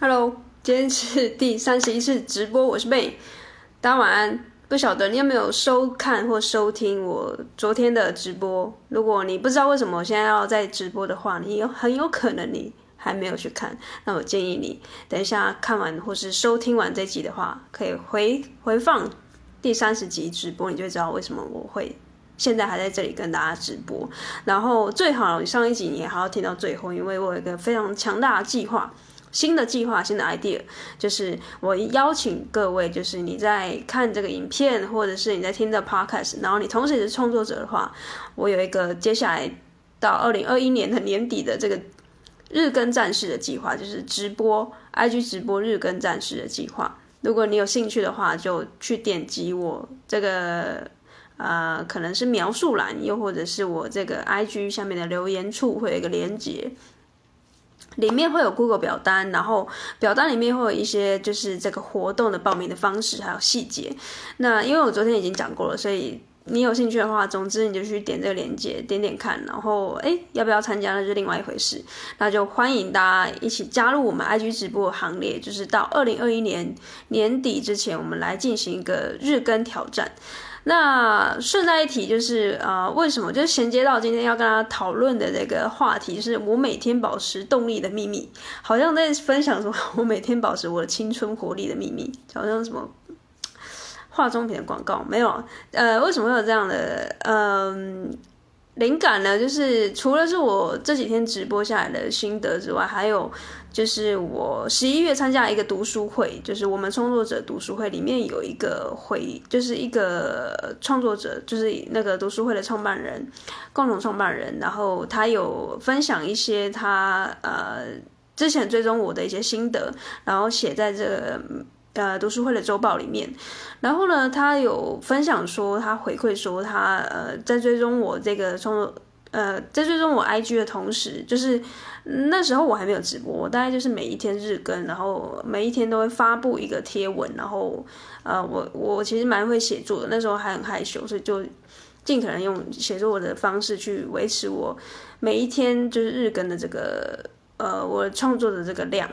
Hello，今天是第三十一次直播，我是妹大家晚安。不晓得你有没有收看或收听我昨天的直播？如果你不知道为什么我现在要在直播的话，你有很有可能你还没有去看。那我建议你等一下看完或是收听完这集的话，可以回回放第三十集直播，你就知道为什么我会现在还在这里跟大家直播。然后最好上一集你也还要听到最后，因为我有一个非常强大的计划。新的计划，新的 idea，就是我邀请各位，就是你在看这个影片，或者是你在听这 podcast，然后你同时也是创作者的话，我有一个接下来到二零二一年的年底的这个日更战士的计划，就是直播 IG 直播日更战士的计划。如果你有兴趣的话，就去点击我这个呃，可能是描述栏，又或者是我这个 IG 下面的留言处会有一个连接。里面会有 Google 表单，然后表单里面会有一些就是这个活动的报名的方式，还有细节。那因为我昨天已经讲过了，所以你有兴趣的话，总之你就去点这个链接，点点看，然后哎，要不要参加那是另外一回事。那就欢迎大家一起加入我们 IG 直播的行列，就是到二零二一年年底之前，我们来进行一个日更挑战。那顺带一提，就是呃，为什么就是衔接到今天要跟大家讨论的这个话题，就是我每天保持动力的秘密，好像在分享什么我每天保持我的青春活力的秘密，好像什么化妆品的广告没有？呃，为什么会有这样的嗯？灵感呢，就是除了是我这几天直播下来的心得之外，还有就是我十一月参加一个读书会，就是我们创作者读书会里面有一个会，就是一个创作者，就是那个读书会的创办人，共同创办人，然后他有分享一些他呃之前追踪我的一些心得，然后写在这个。呃，读书会的周报里面，然后呢，他有分享说，他回馈说他，呃在追踪我这个创作，呃在追踪我 IG 的同时，就是那时候我还没有直播，我大概就是每一天日更，然后每一天都会发布一个贴文，然后呃，我我其实蛮会写作的，那时候还很害羞，所以就尽可能用写作的方式去维持我每一天就是日更的这个呃我创作的这个量。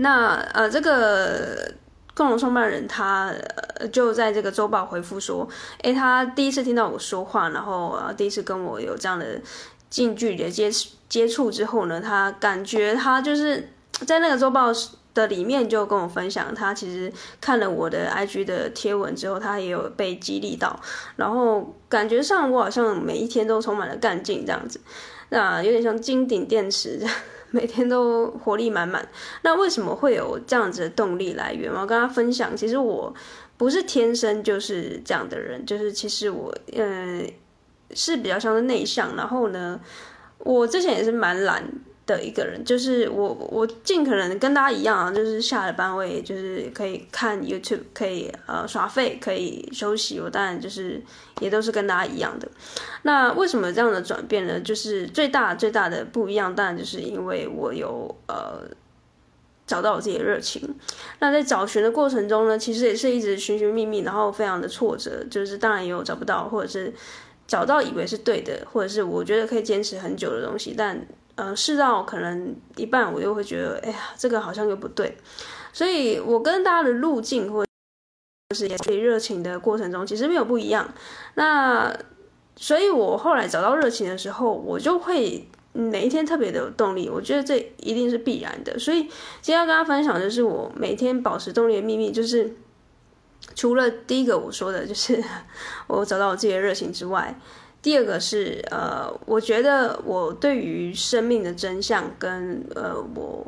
那呃，这个共同创办人他呃就在这个周报回复说，诶，他第一次听到我说话，然后呃，第一次跟我有这样的近距离的接接触之后呢，他感觉他就是在那个周报的里面就跟我分享，他其实看了我的 IG 的贴文之后，他也有被激励到，然后感觉上我好像每一天都充满了干劲这样子，那有点像金顶电池这样。每天都活力满满，那为什么会有这样子的动力来源？我要跟他分享，其实我不是天生就是这样的人，就是其实我嗯是比较像是内向，然后呢，我之前也是蛮懒。的一个人，就是我，我尽可能跟大家一样啊，就是下了班我也就是可以看 YouTube，可以呃耍废，可以休息。我当然就是也都是跟大家一样的。那为什么这样的转变呢？就是最大最大的不一样，当然就是因为我有呃找到我自己的热情。那在找寻的过程中呢，其实也是一直寻寻觅觅，然后非常的挫折，就是当然也有找不到，或者是找到以为是对的，或者是我觉得可以坚持很久的东西，但。呃，试到可能一半，我又会觉得，哎呀，这个好像又不对，所以我跟大家的路径或者是也对热情的过程中，其实没有不一样。那所以，我后来找到热情的时候，我就会每一天特别的有动力。我觉得这一定是必然的。所以今天要跟大家分享的就是我每天保持动力的秘密，就是除了第一个我说的，就是 我找到我自己的热情之外。第二个是呃，我觉得我对于生命的真相跟呃，我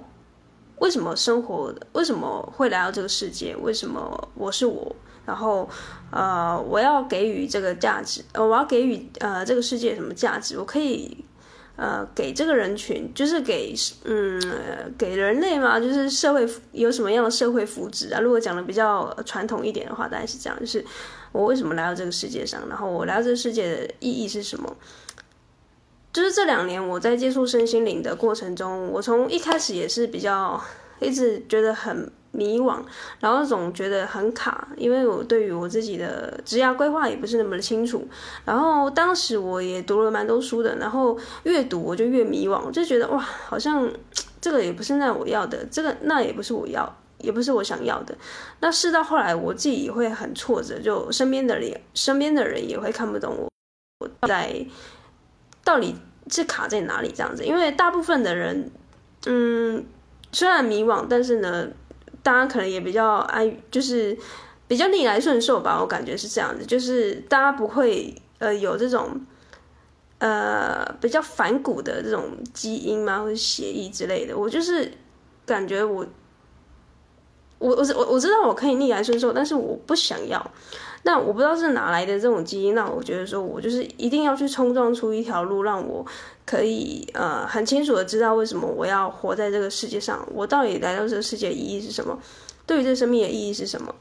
为什么生活，为什么会来到这个世界，为什么我是我，然后呃，我要给予这个价值，呃，我要给予呃这个世界什么价值？我可以。呃，给这个人群，就是给嗯，给人类嘛，就是社会有什么样的社会福祉啊？如果讲的比较传统一点的话，大概是这样，就是我为什么来到这个世界上，然后我来到这个世界的意义是什么？就是这两年我在接触身心灵的过程中，我从一开始也是比较 一直觉得很。迷惘，然后总觉得很卡，因为我对于我自己的职业规划也不是那么的清楚。然后当时我也读了蛮多书的，然后越读我就越迷惘，就觉得哇，好像这个也不是那我要的，这个那也不是我要，也不是我想要的。那试到后来，我自己也会很挫折，就身边的人，身边的人也会看不懂我，我在到底是卡在哪里这样子。因为大部分的人，嗯，虽然迷惘，但是呢，大家可能也比较安，就是比较逆来顺受吧。我感觉是这样子，就是大家不会呃有这种。呃，比较反骨的这种基因嘛，或者血液之类的，我就是感觉我，我我我我知道我可以逆来顺受，但是我不想要。那我不知道是哪来的这种基因，那我觉得说我就是一定要去冲撞出一条路，让我可以呃很清楚的知道为什么我要活在这个世界上，我到底来到这个世界意义是什么，对于这个生命的意义是什么。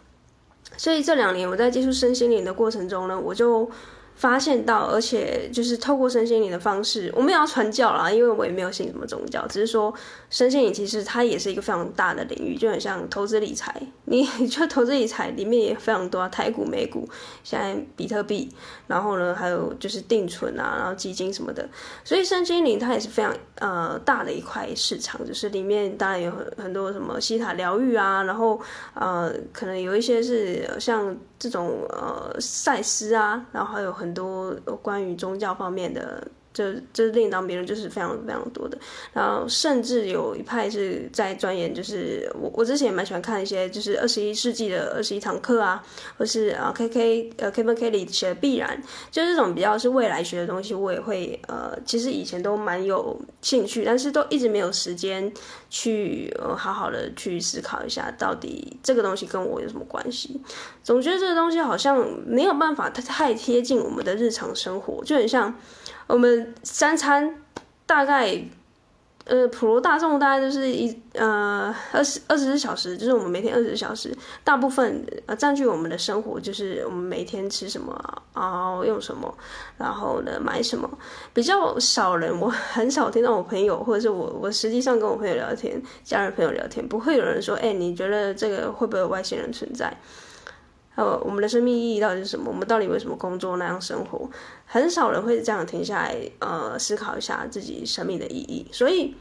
所以这两年我在接触身心灵的过程中呢，我就。发现到，而且就是透过身心灵的方式，我们也要传教啦，因为我也没有信什么宗教，只是说身心灵其实它也是一个非常大的领域，就很像投资理财，你就投资理财里面也非常多啊，台股、美股，现在比特币，然后呢还有就是定存啊，然后基金什么的，所以身心灵它也是非常呃大的一块市场，就是里面当然有很很多什么西塔疗愈啊，然后呃可能有一些是像这种呃赛斯啊，然后还有很。很多关于宗教方面的。就就另当别论，就是非常非常多的，然后甚至有一派是在钻研，就是我我之前也蛮喜欢看一些，就是二十一世纪的二十一堂课啊，或是啊 K K 呃 Kevin Kelly 写的必然，就这种比较是未来学的东西，我也会呃，其实以前都蛮有兴趣，但是都一直没有时间去呃好好的去思考一下，到底这个东西跟我有什么关系？总觉得这个东西好像没有办法太太贴近我们的日常生活，就很像。我们三餐大概，呃，普罗大众大概就是一呃二十二十四小时，就是我们每天二十四小时，大部分呃占据我们的生活，就是我们每天吃什么，然后用什么，然后呢买什么，比较少人，我很少听到我朋友或者是我我实际上跟我朋友聊天，家人朋友聊天，不会有人说，哎，你觉得这个会不会有外星人存在？呃，我们的生命意义到底是什么？我们到底为什么工作那样生活？很少人会这样停下来，呃，思考一下自己生命的意义。所以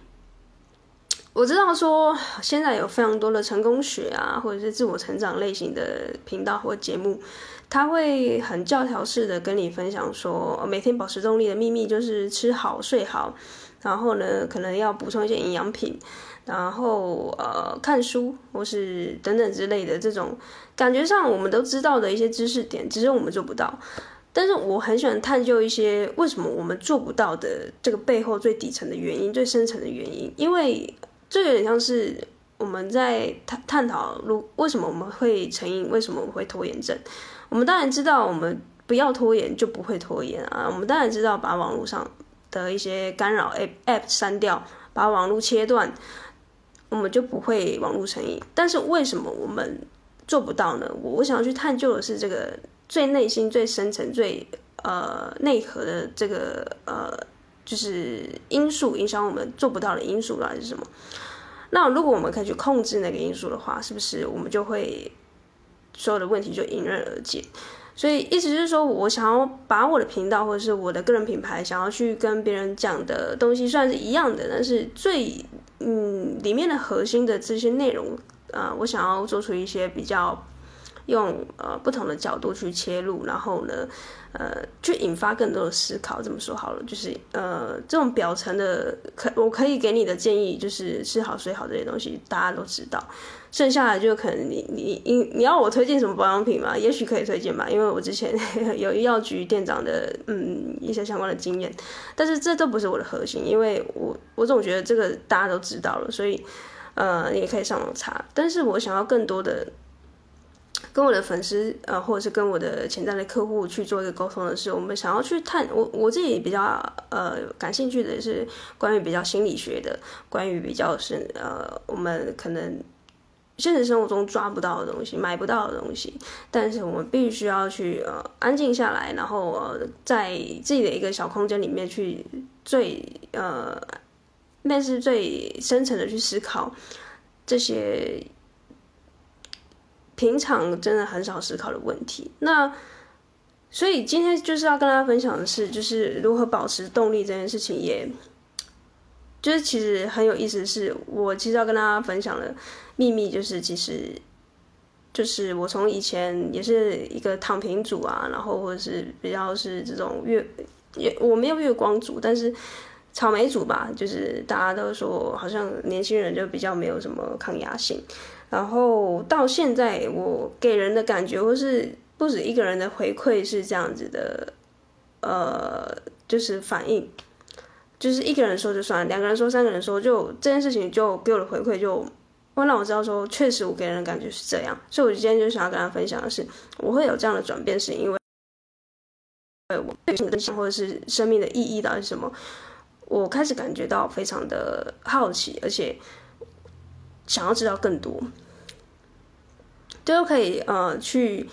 我知道说，现在有非常多的成功学啊，或者是自我成长类型的频道或节目，他会很教条式的跟你分享说，每天保持动力的秘密就是吃好睡好，然后呢，可能要补充一些营养品。然后呃，看书或是等等之类的这种感觉上，我们都知道的一些知识点，只是我们做不到。但是我很喜欢探究一些为什么我们做不到的这个背后最底层的原因、最深层的原因，因为这有点像是我们在探探讨，如为什么我们会成瘾，为什么我们会拖延症。我们当然知道，我们不要拖延就不会拖延啊。我们当然知道，把网络上的一些干扰 app app 删掉，把网络切断。我们就不会网络成瘾，但是为什么我们做不到呢？我我想要去探究的是这个最内心、最深层、最呃内核的这个呃，就是因素影响我们做不到的因素到底是什么？那如果我们可以去控制那个因素的话，是不是我们就会所有的问题就迎刃而解？所以意思是说，我想要把我的频道或者是我的个人品牌，想要去跟别人讲的东西，算是一样的，但是最嗯里面的核心的这些内容，啊、呃，我想要做出一些比较用呃不同的角度去切入，然后呢，呃，去引发更多的思考。这么说好了，就是呃这种表层的可我可以给你的建议，就是吃好睡好这些东西，大家都知道。剩下来就可能你你你你要我推荐什么保养品吗？也许可以推荐吧，因为我之前 有药局店长的嗯一些相关的经验，但是这都不是我的核心，因为我我总觉得这个大家都知道了，所以呃你也可以上网查。但是我想要更多的跟我的粉丝呃或者是跟我的潜在的客户去做一个沟通的是，我们想要去探我我自己比较呃感兴趣的是关于比较心理学的，关于比较是呃我们可能。现实生活中抓不到的东西，买不到的东西，但是我们必须要去呃安静下来，然后呃在自己的一个小空间里面去最呃那是最深层的去思考这些平常真的很少思考的问题。那所以今天就是要跟大家分享的是，就是如何保持动力这件事情也 就是其实很有意思，是我其实要跟大家分享的秘密，就是其实就是我从以前也是一个躺平族啊，然后或者是比较是这种月也我没有月光族，但是草莓族吧，就是大家都说好像年轻人就比较没有什么抗压性，然后到现在我给人的感觉或是不止一个人的回馈是这样子的，呃，就是反应。就是一个人说就算了，两个人说，三个人说，就这件事情就给我的回馈就会让我知道说，确实我给人的感觉是这样。所以，我今天就想要跟大家分享的是，我会有这样的转变，是因为，我对生命或者是生命的意义到底是什么，我开始感觉到非常的好奇，而且想要知道更多，都可以呃去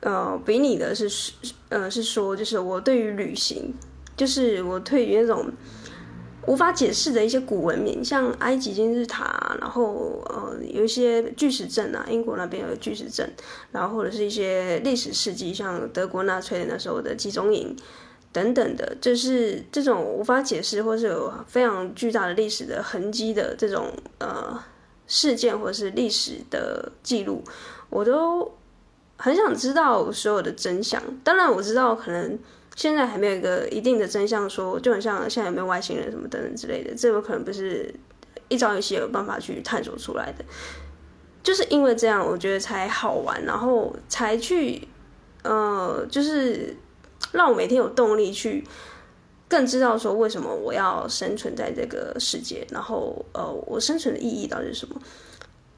呃比拟的是呃是说，就是我对于旅行。就是我对于那种无法解释的一些古文明，像埃及金字塔，然后呃有一些巨石阵啊，英国那边有巨石阵，然后或者是一些历史事迹，像德国纳粹那时候的集中营等等的，就是这种无法解释或是有非常巨大的历史的痕迹的这种呃事件或者是历史的记录，我都很想知道所有的真相。当然我知道可能。现在还没有一个一定的真相说，就很像现在有没有外星人什么等等之类的，这有可能不是一朝一夕有办法去探索出来的。就是因为这样，我觉得才好玩，然后才去，呃，就是让我每天有动力去更知道说为什么我要生存在这个世界，然后呃，我生存的意义到底是什么？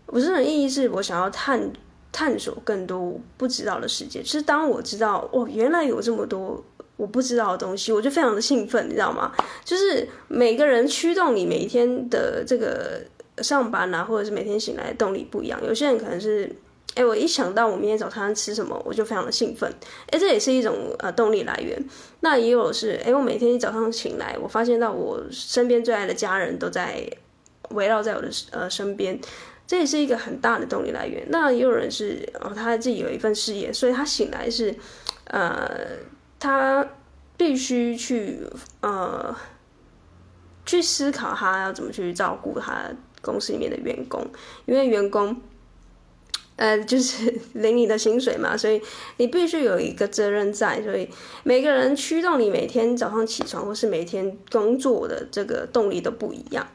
我生存的意义是我想要探探索更多不知道的世界。其实当我知道哦，原来有这么多。我不知道的东西，我就非常的兴奋，你知道吗？就是每个人驱动你每一天的这个上班啊，或者是每天醒来的动力不一样。有些人可能是，哎，我一想到我明天早餐吃什么，我就非常的兴奋，哎，这也是一种呃动力来源。那也有是，哎，我每天一早上醒来，我发现到我身边最爱的家人都在围绕在我的呃身边，这也是一个很大的动力来源。那也有人是，哦，他自己有一份事业，所以他醒来是，呃。他必须去呃去思考他要怎么去照顾他公司里面的员工，因为员工呃 就是领你的薪水嘛，所以你必须有一个责任在，所以每个人驱动你每天早上起床或是每天工作的这个动力都不一样。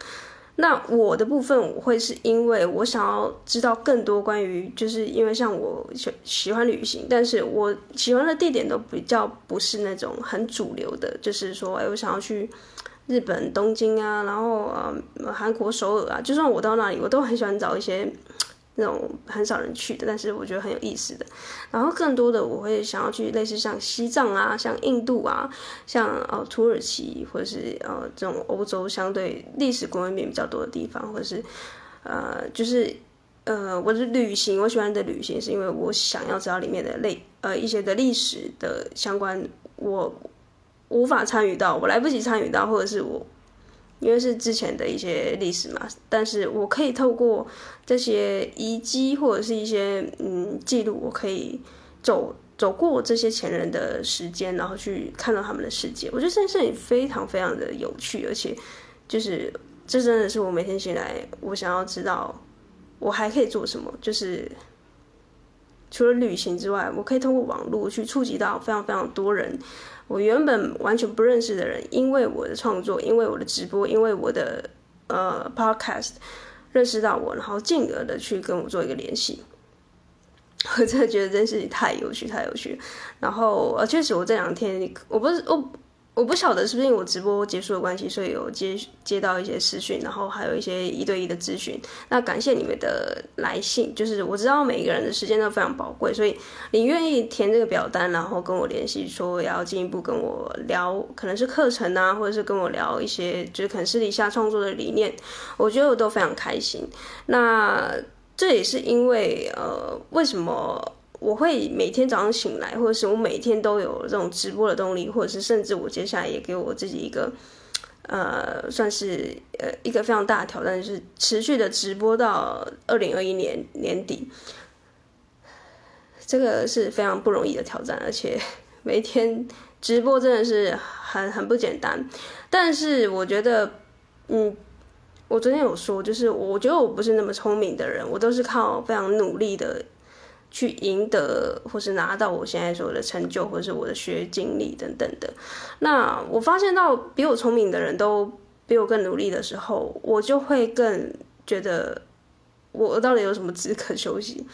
那我的部分，我会是因为我想要知道更多关于，就是因为像我喜喜欢旅行，但是我喜欢的地点都比较不是那种很主流的，就是说，哎，我想要去日本东京啊，然后呃，韩国首尔啊，就算我到那里，我都很喜欢找一些。那种很少人去的，但是我觉得很有意思的。然后更多的我会想要去类似像西藏啊、像印度啊、像呃土耳其或者是呃这种欧洲相对历史文明比较多的地方，或者是呃就是呃我的旅行，我喜欢的旅行是因为我想要知道里面的类呃一些的历史的相关，我无法参与到，我来不及参与到，或者是我。因为是之前的一些历史嘛，但是我可以透过这些遗迹或者是一些嗯记录，我可以走走过这些前人的时间，然后去看到他们的世界。我觉得这件事情非常非常的有趣，而且就是这真的是我每天醒来，我想要知道我还可以做什么。就是除了旅行之外，我可以通过网络去触及到非常非常多人。我原本完全不认识的人，因为我的创作，因为我的直播，因为我的呃 podcast 认识到我，然后进而的去跟我做一个联系。我真的觉得这件事情太有趣，太有趣。然后呃，确实我这两天，我不是我。我不晓得是不是因为我直播结束的关系，所以有接接到一些私讯，然后还有一些一对一的咨询。那感谢你们的来信，就是我知道每一个人的时间都非常宝贵，所以你愿意填这个表单，然后跟我联系，说要进一步跟我聊，可能是课程啊，或者是跟我聊一些，就是可能私底下创作的理念，我觉得我都非常开心。那这也是因为呃，为什么？我会每天早上醒来，或者是我每天都有这种直播的动力，或者是甚至我接下来也给我自己一个，呃，算是呃一个非常大的挑战，就是持续的直播到二零二一年年底，这个是非常不容易的挑战，而且每天直播真的是很很不简单。但是我觉得嗯，我昨天有说，就是我觉得我不是那么聪明的人，我都是靠非常努力的去赢得或是拿到我现在所有的成就，或是我的学经历等等的。那我发现到比我聪明的人都比我更努力的时候，我就会更觉得。我到底有什么资格休息？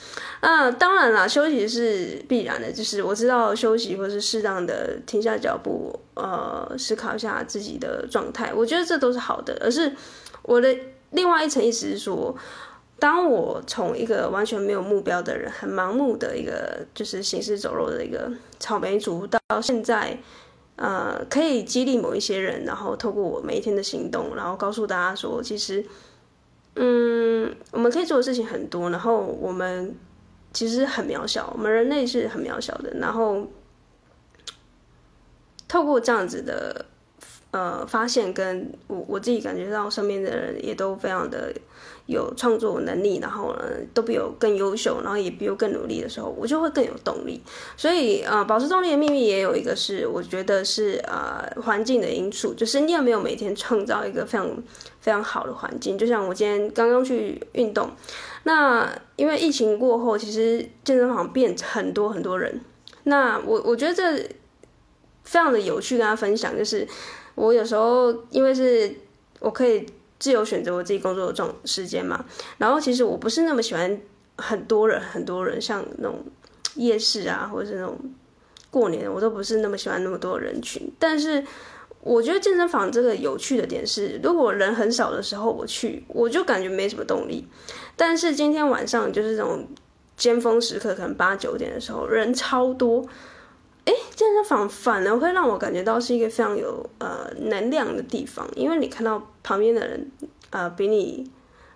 那，当然啦，休息是必然的。就是我知道休息，或是适当的停下脚步，呃，思考一下自己的状态，我觉得这都是好的。而是我的另外一层意思是说，当我从一个完全没有目标的人，很盲目的一个就是行尸走肉的一个草莓族，到现在，呃，可以激励某一些人，然后透过我每一天的行动，然后告诉大家说，其实。嗯，我们可以做的事情很多，然后我们其实很渺小，我们人类是很渺小的。然后透过这样子的呃发现，跟我我自己感觉到身边的人也都非常的。有创作能力，然后呢，都比我更优秀，然后也比我更努力的时候，我就会更有动力。所以，呃，保持动力的秘密也有一个是，我觉得是呃环境的因素，就是你有没有每天创造一个非常非常好的环境。就像我今天刚刚去运动，那因为疫情过后，其实健身房变很多很多人。那我我觉得这非常的有趣，跟大家分享，就是我有时候因为是我可以。自由选择我自己工作的这种时间嘛，然后其实我不是那么喜欢很多人，很多人像那种夜市啊，或者是那种过年，我都不是那么喜欢那么多人群。但是我觉得健身房这个有趣的点是，如果人很少的时候我去，我就感觉没什么动力。但是今天晚上就是这种尖峰时刻，可能八九点的时候人超多。哎，健身房反而会让我感觉到是一个非常有呃能量的地方，因为你看到旁边的人，呃，比你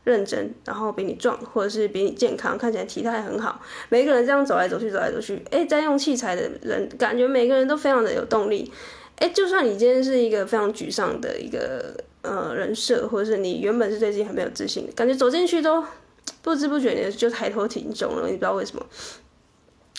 认真，然后比你壮，或者是比你健康，看起来体态很好，每个人这样走来走去，走来走去，哎，在用器材的人，感觉每个人都非常的有动力。哎，就算你今天是一个非常沮丧的一个呃人设，或者是你原本是对自己很没有自信的，感觉走进去都不知不觉你就抬头挺胸了，你不知道为什么。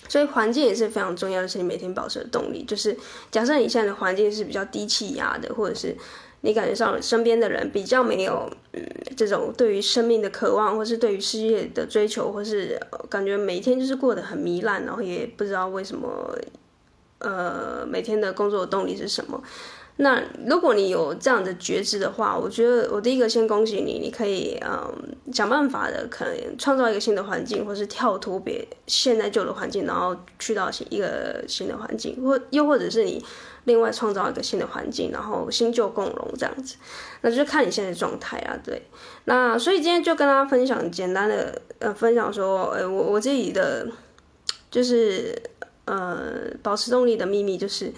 所以环境也是非常重要的，是你每天保持的动力。就是假设你现在的环境是比较低气压的，或者是你感觉上身边的人比较没有嗯这种对于生命的渴望，或是对于事业的追求，或是感觉每天就是过得很糜烂，然后也不知道为什么，呃，每天的工作的动力是什么。那如果你有这样的觉知的话，我觉得我第一个先恭喜你，你可以嗯想办法的，可能创造一个新的环境，或是跳脱别现在旧的环境，然后去到一个新的环境，或又或者是你另外创造一个新的环境，然后新旧共荣这样子，那就看你现在的状态啊。对，那所以今天就跟大家分享简单的呃分享说，呃我我自己的就是呃保持动力的秘密就是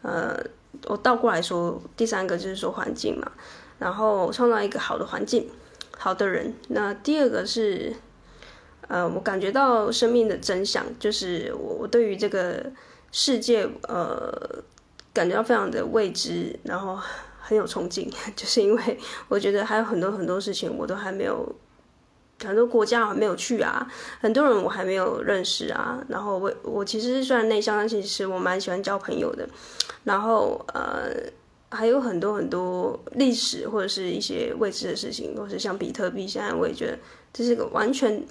呃。我倒过来说，第三个就是说环境嘛，然后创造一个好的环境，好的人。那第二个是，呃，我感觉到生命的真相，就是我我对于这个世界，呃，感觉到非常的未知，然后很有憧憬，就是因为我觉得还有很多很多事情我都还没有。很多国家我还没有去啊，很多人我还没有认识啊。然后我我其实虽然内向，但其实我蛮喜欢交朋友的。然后呃，还有很多很多历史或者是一些未知的事情，或是像比特币，现在我也觉得这是个完全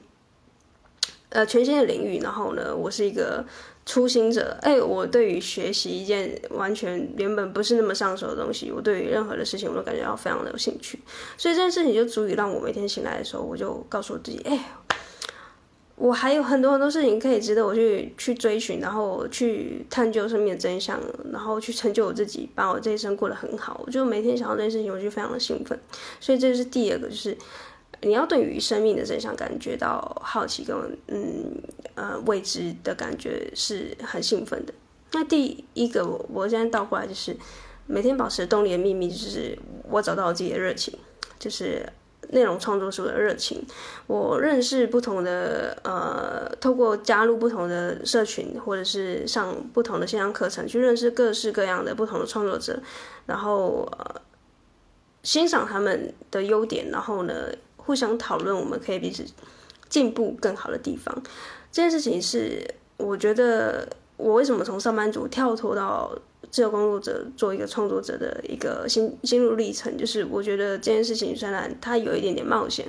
呃全新的领域。然后呢，我是一个。初心者，哎，我对于学习一件完全原本不是那么上手的东西，我对于任何的事情我都感觉到非常的有兴趣，所以这件事情就足以让我每天醒来的时候，我就告诉我自己，哎，我还有很多很多事情可以值得我去去追寻，然后去探究生命的真相，然后去成就我自己，把我这一生过得很好。我就每天想到这件事情，我就非常的兴奋，所以这是第二个，就是。你要对于生命的真相感觉到好奇跟嗯呃未知的感觉是很兴奋的。那第一个我我现在倒过来就是每天保持动力的秘密，就是我找到我自己的热情，就是内容创作是我的热情。我认识不同的呃，透过加入不同的社群或者是上不同的线上课程，去认识各式各样的不同的创作者，然后呃欣赏他们的优点，然后呢。互相讨论，我们可以彼此进步更好的地方。这件事情是我觉得我为什么从上班族跳脱到自由工作者做一个创作者的一个心心路历程，就是我觉得这件事情虽然它有一点点冒险，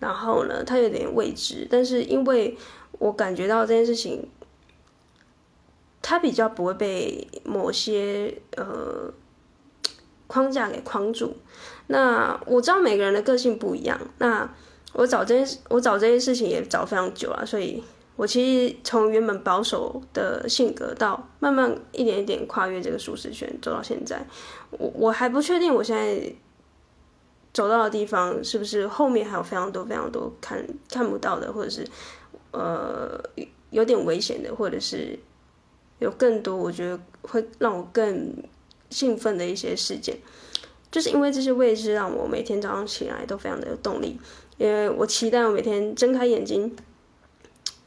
然后呢，它有点未知，但是因为我感觉到这件事情，它比较不会被某些呃框架给框住。那我知道每个人的个性不一样，那我找这件我找这件事情也找非常久了，所以。我其实从原本保守的性格，到慢慢一点一点跨越这个舒适圈，走到现在，我我还不确定我现在走到的地方是不是后面还有非常多非常多看看不到的，或者是呃有点危险的，或者是有更多我觉得会让我更兴奋的一些事件，就是因为这些未知，让我每天早上起来都非常的有动力，因为我期待我每天睁开眼睛。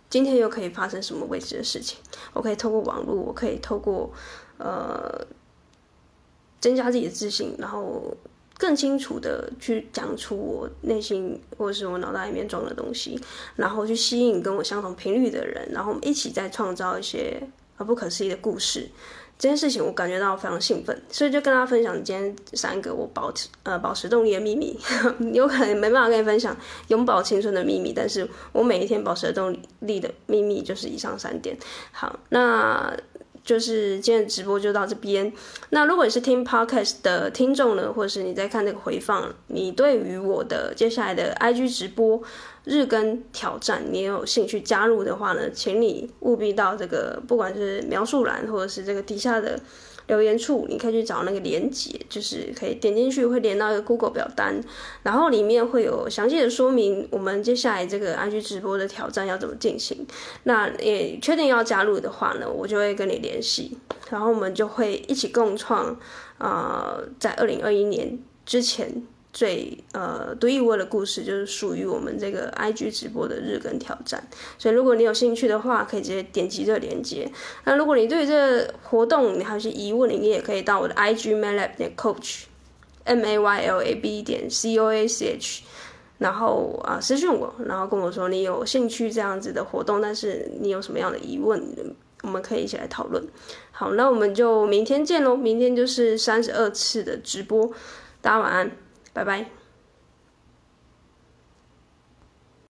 今天又可以发生什么未知的事情？我可以透过网络，我可以透过呃增加自己的自信，然后更清楚的去讲出我内心或者是我脑袋里面装的东西，然后去吸引跟我相同频率的人，然后我们一起再创造一些啊不可思议的故事。这件事情我感觉到非常兴奋，所以就跟大家分享今天三个我保持呃保持动力的秘密。有可能没办法跟你分享永葆青春的秘密，但是我每一天保持动力的秘密就是以上三点。好，那就是今天的直播就到这边。那如果你是听 podcast 的听众呢，或者是你在看这个回放，你对于我的接下来的 IG 直播。日更挑战，你有兴趣加入的话呢，请你务必到这个，不管是描述栏或者是这个底下的留言处，你可以去找那个连接，就是可以点进去会连到一个 Google 表单，然后里面会有详细的说明我们接下来这个 IG 直播的挑战要怎么进行。那也确定要加入的话呢，我就会跟你联系，然后我们就会一起共创，呃，在二零二一年之前。最呃独一无二的故事，就是属于我们这个 IG 直播的日更挑战。所以如果你有兴趣的话，可以直接点击这个链接。那如果你对这活动你还有些疑问，你也可以到我的 IG mylab 点 coach m a y l a b 点 c o a c h，然后啊私讯我，然后跟我说你有兴趣这样子的活动，但是你有什么样的疑问，我们可以一起来讨论。好，那我们就明天见喽！明天就是三十二次的直播，大家晚安。拜拜。